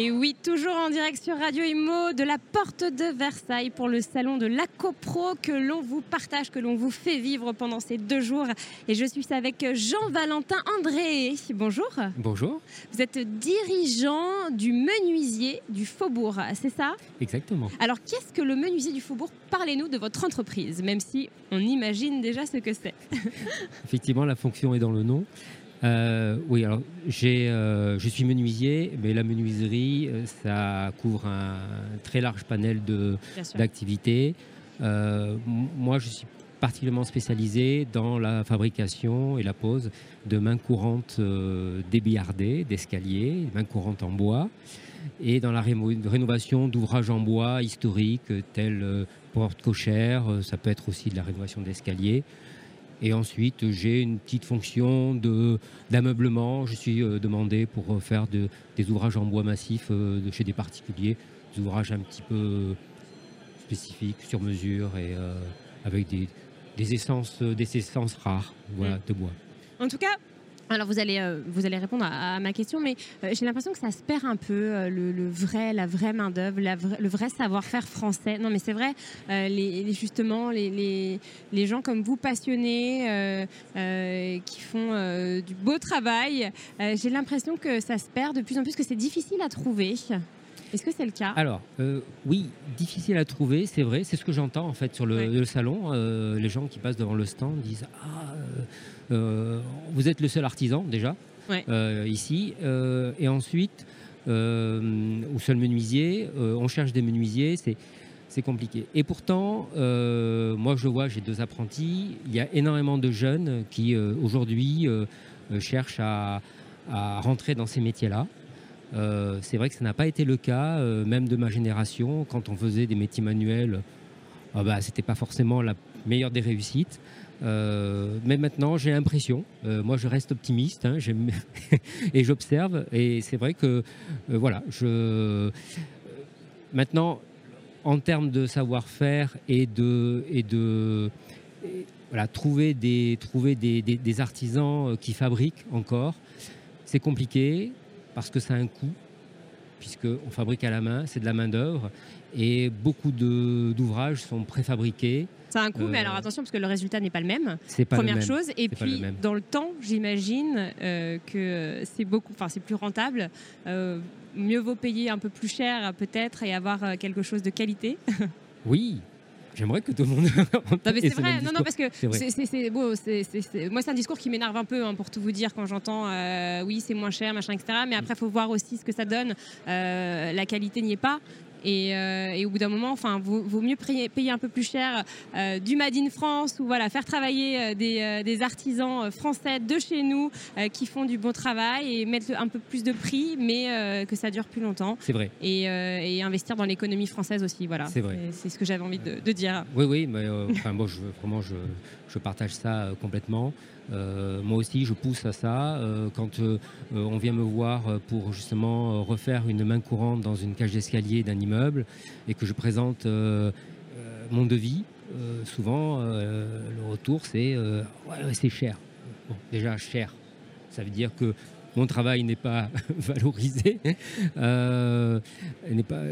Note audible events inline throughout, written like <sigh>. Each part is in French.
Et oui, toujours en direct sur Radio Imo de la porte de Versailles pour le salon de l'ACOPRO que l'on vous partage, que l'on vous fait vivre pendant ces deux jours. Et je suis avec Jean-Valentin André. Bonjour. Bonjour. Vous êtes dirigeant du menuisier du Faubourg, c'est ça? Exactement. Alors, qu'est-ce que le menuisier du Faubourg? Parlez-nous de votre entreprise, même si on imagine déjà ce que c'est. Effectivement, la fonction est dans le nom. Euh, oui, alors euh, je suis menuisier, mais la menuiserie, euh, ça couvre un très large panel d'activités. moi, je suis particulièrement spécialisé dans la fabrication et la pose de mains courantes débillardées, d'escaliers, mains courantes en bois, et dans la rénovation d'ouvrages en bois historiques tels porte cochères, ça peut être aussi de la rénovation d'escaliers. Et ensuite, j'ai une petite fonction d'ameublement. Je suis euh, demandé pour euh, faire des ouvrages en bois massif euh, de chez des particuliers, des ouvrages un petit peu spécifiques, sur mesure et avec des, essences, des essences rares voilà, mm. de bois. En tout cas, alors vous allez, euh, vous allez répondre à, ma question, mais euh, j'ai l'impression que ça se perd un peu, euh, le, vrai, la vraie main-d'œuvre, le vrai savoir-faire français. Non, mais c'est vrai, les, justement, les, les, gens comme vous, passionnés, qui font du beau travail, j'ai l'impression que ça se perd de plus en plus, que c'est difficile à trouver. Est-ce que c'est le cas? Alors, oui, difficile à trouver, c'est vrai. C'est ce que j'entends en fait sur le, salon. les gens qui passent devant le stand disent Ah, euh, vous êtes le seul artisan déjà euh, ici. Euh, et ensuite, ou seul menuisier, on cherche des menuisiers. C'est compliqué. Et pourtant, moi je vois, j'ai deux apprentis, il y a énormément de jeunes qui aujourd'hui cherchent à, rentrer dans ces métiers-là. C'est vrai que ça n'a pas été le cas, même de ma génération, quand on faisait des métiers manuels, ah bah, c'était pas forcément la meilleure des réussites. Euh, mais maintenant, j'ai l'impression, euh, moi je reste optimiste, hein, <laughs> et j'observe, et c'est vrai que, euh, voilà, je... Maintenant, en termes de savoir-faire et de... Et de voilà, trouver des, trouver des, des artisans qui fabriquent encore, c'est compliqué parce que ça a un coût, puisqu'on fabrique à la main, c'est de la main-d'œuvre, et beaucoup d'ouvrages sont préfabriqués. C'est un coût, mais alors euh, attention parce que le résultat n'est pas le même. C'est pas Première le même. chose. Et puis dans le temps, j'imagine euh, que c'est beaucoup, enfin c'est plus rentable. Euh, mieux vaut payer un peu plus cher peut-être et avoir quelque chose de qualité. oui, J'aimerais que tout le monde. <laughs> non, mais c'est vrai. Non, non, parce que c'est beau. Moi, c'est un discours qui m'énerve un peu, hein, pour tout vous dire, quand j'entends oui, c'est moins cher, machin, etc. Mais après, il faut voir aussi ce que ça donne. la qualité n'y est pas. Euh, et, au bout d'un moment, enfin, vaut, vaut mieux payer, un peu plus cher euh, du Made in France ou voilà, faire travailler euh, des, artisans français de chez nous qui font du bon travail et mettre un peu plus de prix, mais que ça dure plus longtemps. C'est vrai. Et, investir dans l'économie française aussi. Voilà. C'est vrai. C'est ce que j'avais envie de, dire. Oui, oui, mais enfin, moi, je, vraiment, je, je partage ça complètement. Euh, moi aussi, je pousse à ça. Euh, quand euh, on vient me voir pour justement refaire une main courante dans une cage d'escalier d'un immeuble et que je présente mon devis, souvent le retour c'est ouais, c'est cher. déjà cher. Ça veut dire que mon travail n'est pas <laughs> valorisé, euh, n'est pas,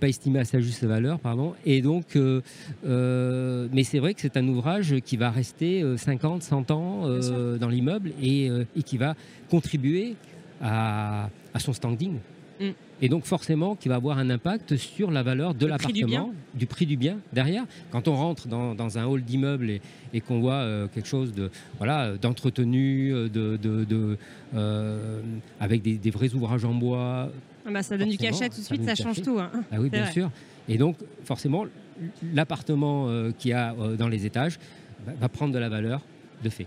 pas estimé à sa juste valeur, pardon. Et donc, euh, euh, mais c'est vrai que c'est un ouvrage qui va rester 50, 100 ans dans l'immeuble et, qui va contribuer à, à son standing. Et donc forcément qui va avoir un impact sur la valeur de l'appartement, du, prix du bien derrière. Quand on rentre dans, un hall d'immeuble et, qu'on voit euh, quelque chose de voilà d'entretenu, euh, de, euh, avec des, vrais ouvrages en bois. Ah bah, ça donne du cachet tout de suite, ça change tout. Hein. Ah oui, bien sûr. Et donc forcément l'appartement qu'il y a dans les étages va prendre de la valeur de fait.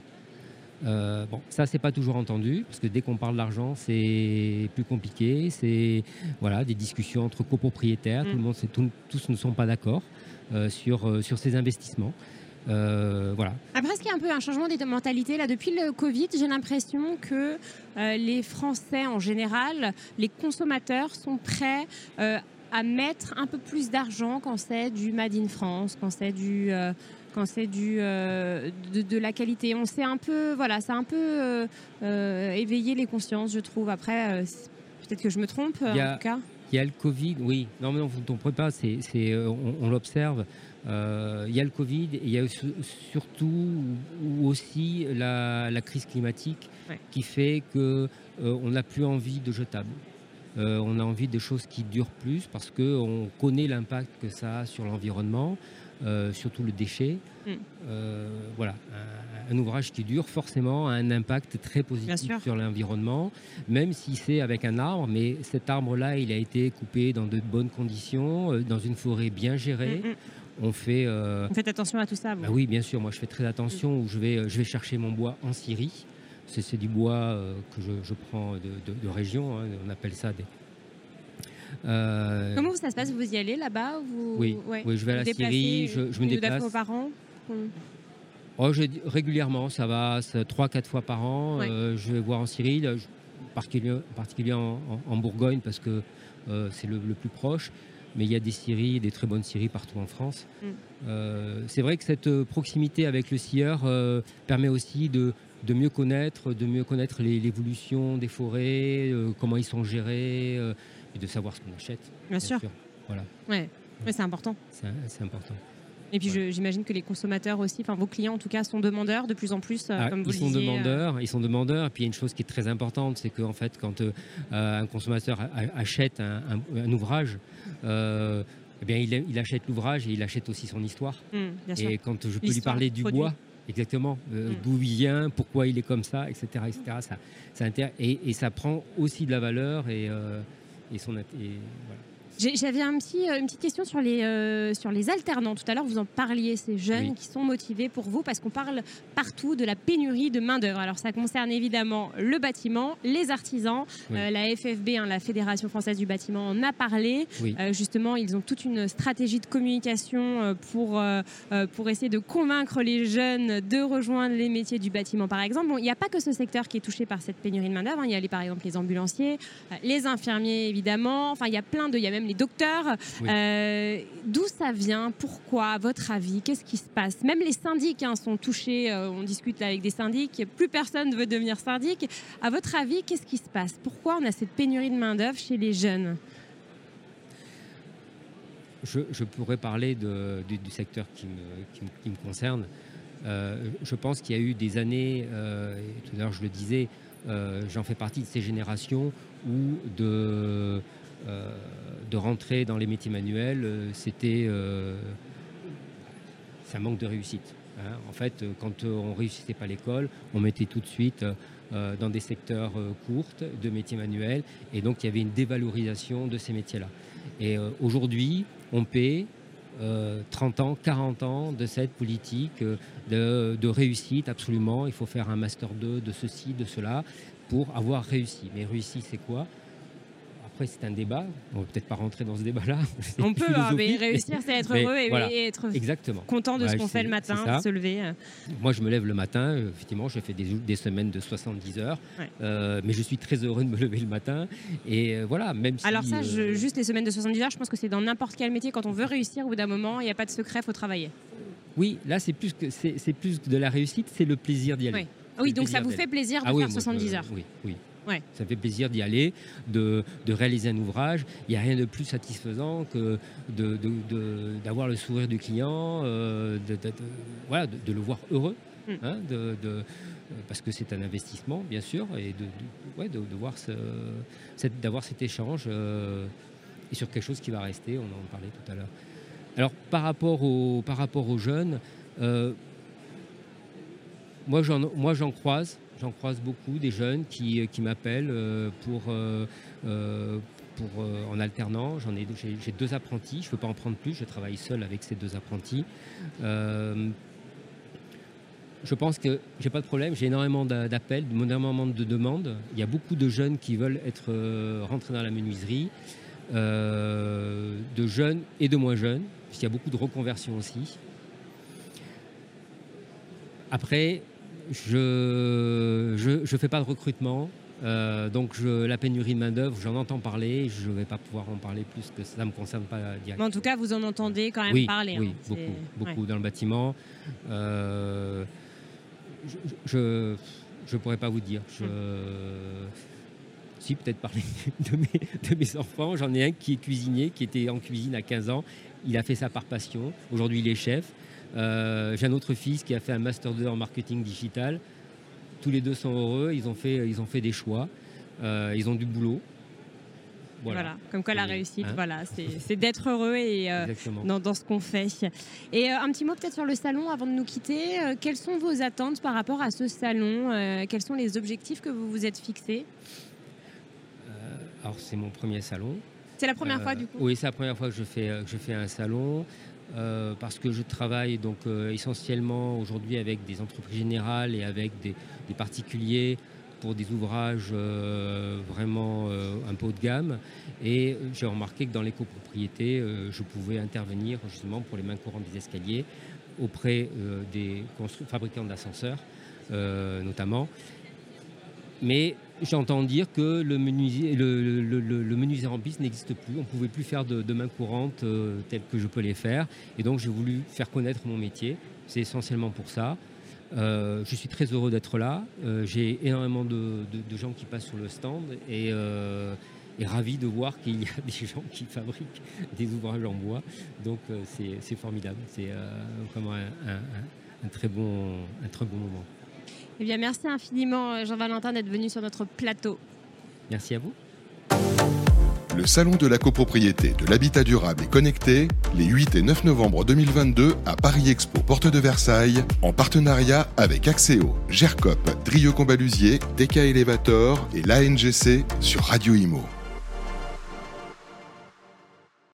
Euh, bon, ça, c'est pas toujours entendu, parce que dès qu'on parle d'argent, c'est plus compliqué. C'est voilà, des discussions entre copropriétaires. Tout le mm. monde, tous ne sont pas d'accord euh, sur, euh, sur ces investissements. voilà. Après, est-ce qu'il y a un peu un changement des mentalités là depuis le Covid? J'ai l'impression que les Français en général, les consommateurs sont prêts à mettre un peu plus d'argent quand c'est du Made in France, quand c'est du quand c'est du de, la qualité. On s'est un peu voilà, ça a un peu éveillé les consciences, je trouve. Après, peut-être que je me trompe en tout cas. Il y a le Covid, oui. Non, mais non, vous ne comprenez pas, c'est, euh, on, l'observe. Euh, il y a le Covid et il y a surtout aussi la, crise climatique qui fait qu'on euh, n'a plus envie de jetables. on a envie des choses qui durent plus parce qu'on connaît l'impact que ça a sur l'environnement, surtout le déchet. Mm. voilà, un ouvrage qui dure forcément a un impact très positif sur l'environnement, même si c'est avec un arbre, mais cet arbre-là, il a été coupé dans de bonnes conditions, euh, dans une forêt bien gérée. Mm, mm. On fait. Euh, Faites attention à tout ça. Bah oui, bien sûr. Moi, je fais très attention. Où je vais, euh, je vais chercher mon bois en Syrie. C'est du bois que je, prends de, région. Hein. on appelle ça des, Comment ça se passe? Vous y allez là-bas oui. oui, je vais à la Syrie, je, me déplace. Vos parents Oh, régulièrement, ça va 3-4 fois par an. Euh, je vais voir en Syrie, particulièrement particulier en, Bourgogne parce que euh, c'est le, plus proche. Mais il y a des scieries, des très bonnes scieries partout en France. Mm. Euh, c'est vrai que cette proximité avec le scieur permet aussi de, mieux connaître, de mieux connaître l'évolution des forêts, comment ils sont gérés, de savoir ce qu'on achète. Bien, sûr. Voilà. Ouais. c'est important. C'est important. Et puis j'imagine que les consommateurs aussi, enfin vos clients en tout cas, sont demandeurs de plus en plus, euh, ah, comme vous ils sont demandeurs, euh. Ils sont demandeurs. Et puis il y a une chose qui est très importante, c'est qu'en fait, quand euh, un consommateur achète un, ouvrage, eh bien, il, achète l'ouvrage et il achète aussi son histoire. Mmh, et quand je peux lui parler du bois, exactement, mmh. d'où il vient, pourquoi il est comme ça, etc., etc. Ça, ça et, et, ça prend aussi de la valeur et, et son et, voilà. J'avais un petit, euh, une petite question sur les, euh, sur les alternants. Tout à l'heure, vous en parliez, ces jeunes qui sont motivés pour vous, parce qu'on parle partout de la pénurie de main-d'œuvre. Alors, ça concerne évidemment le bâtiment, les artisans. Euh, la FFB, hein, la Fédération française du bâtiment, en a parlé. justement, ils ont toute une stratégie de communication pour, pour essayer de convaincre les jeunes de rejoindre les métiers du bâtiment, par exemple. Bon, il n'y a pas que ce secteur qui est touché par cette pénurie de main-d'œuvre. Hein. Il y a, les, par exemple, les ambulanciers, les infirmiers, évidemment. Enfin, il y a plein de. Il y a même les docteurs. Euh, d'où ça vient? Pourquoi? À votre avis Qu'est-ce qui se passe? Même les syndics hein, sont touchés. Euh, on discute là avec des syndics. Plus personne ne veut devenir syndic. À votre avis, qu'est-ce qui se passe? Pourquoi on a cette pénurie de main-d'œuvre chez les jeunes? Je, pourrais parler du, secteur qui me, me, concerne. Euh, je pense qu'il y a eu des années, tout à l'heure je le disais, j'en fais partie de ces générations où de, de rentrer dans les métiers manuels, euh, c'était euh, un manque de réussite. Hein. En fait, euh, quand on ne réussissait pas l'école, on mettait tout de suite dans des secteurs courts de métiers manuels, et donc il y avait une dévalorisation de ces métiers-là. Et aujourd'hui, on paie 30 ans, 40 ans de cette politique de, de, réussite, absolument. Il faut faire un master 2 de ceci, de cela, pour avoir réussi. Mais réussi, c'est quoi? Après, c'est un débat. On va peut-être pas rentrer dans ce débat-là. <laughs> On peut, hein, mais réussir, c'est être heureux et, être Exactement. content de ce qu'on fait le matin, se lever. Euh. Moi, je me lève le matin. Effectivement, je fais des, des semaines de 70 heures. Euh, mais je suis très heureux de me <laughs> lever le matin. Et euh, voilà, même si, Alors ça, juste les semaines de 70 heures, je pense que c'est dans n'importe quel métier. Quand on veut réussir, au bout d'un moment, il n'y a pas de secret, il faut travailler. Oui, là, c'est plus, que, c'est, plus de la réussite, c'est le plaisir d'y aller. Oui, donc ça vous fait plaisir de ah faire 70 heures. Oui, oui. Ça fait plaisir d'y aller, de, réaliser un ouvrage. Il n'y a rien de plus satisfaisant que d'avoir le sourire du client, euh, de, voilà, de, le voir heureux. Mm. Hein, parce que c'est un investissement, bien sûr, et de, de, voir d'avoir cet échange euh, et sur quelque chose qui va rester, on en parlait tout à l'heure. Alors, par rapport, au, par rapport aux jeunes, euh, moi j'en croise, J'en croise beaucoup, des jeunes qui, euh, m'appellent euh, pour, euh, en alternant. J'en ai, j'ai, deux apprentis, je ne peux pas en prendre plus, je travaille seul avec ces deux apprentis. je pense que j'ai pas de problème, j'ai énormément d'appels, énormément de demandes. Il y a beaucoup de jeunes qui veulent être rentrés dans la menuiserie, de jeunes et de moins jeunes, puisqu'il y a beaucoup de reconversions aussi. Après, je ne fais pas de recrutement. Euh, donc je, la pénurie de main-d'œuvre, j'en entends parler, je ne vais pas pouvoir en parler plus que ça ne me concerne pas directement. Mais en tout cas, vous en entendez quand même parler. Oui, hein, beaucoup, beaucoup dans le bâtiment. Euh, je ne pourrais pas vous dire. Je, si, peut-être parler <laughs> de mes, de mes enfants. J'en ai un qui est cuisinier, qui était en cuisine à 15 ans. Il a fait ça par passion. Aujourd'hui, il est chef. Euh, j'ai un autre fils qui a fait un Master 2 en marketing digital. Tous les deux sont heureux, ils ont fait, ils ont fait des choix, euh, ils ont du boulot. Voilà. comme quoi la réussite, hein voilà, c'est d'être heureux et euh, dans, ce qu'on fait. Et un petit mot peut-être sur le salon avant de nous quitter. quelles sont vos attentes par rapport à ce salon? Quels sont les objectifs que vous vous êtes fixés? Alors c'est mon premier salon. C'est la première fois du coup? Oui, c'est la première fois que je fais, que je fais un salon. Euh, parce que je travaille donc euh, essentiellement aujourd'hui avec des entreprises générales et avec des, particuliers pour des ouvrages euh, vraiment un peu haut de gamme. Et j'ai remarqué que dans les copropriétés, je pouvais intervenir justement pour les mains courantes des escaliers auprès des fabricants d'ascenseurs notamment. Mais j'entends dire que le menuisier, le, en piste n'existe plus. On ne pouvait plus faire de, main courante euh, telles que je peux les faire. Et donc j'ai voulu faire connaître mon métier. C'est essentiellement pour ça. Euh, je suis très heureux d'être là. Euh, j'ai énormément de, gens qui passent sur le stand et, ravi de voir qu'il y a <laughs> des gens qui fabriquent des ouvrages en bois. Donc c'est formidable. C'est vraiment un, très bon, un très bon moment. Eh bien, merci infiniment, euh, Jean-Valentin, d'être venu sur notre plateau. Merci à vous. Le Salon de la copropriété, de l'habitat durable et connecté, les 8 et 9 novembre 2022 à Paris Expo, porte de Versailles, en partenariat avec Axéo, GERCOP, Drieux Combalusier, DK Elevator et l'ANGC sur Radio Imo.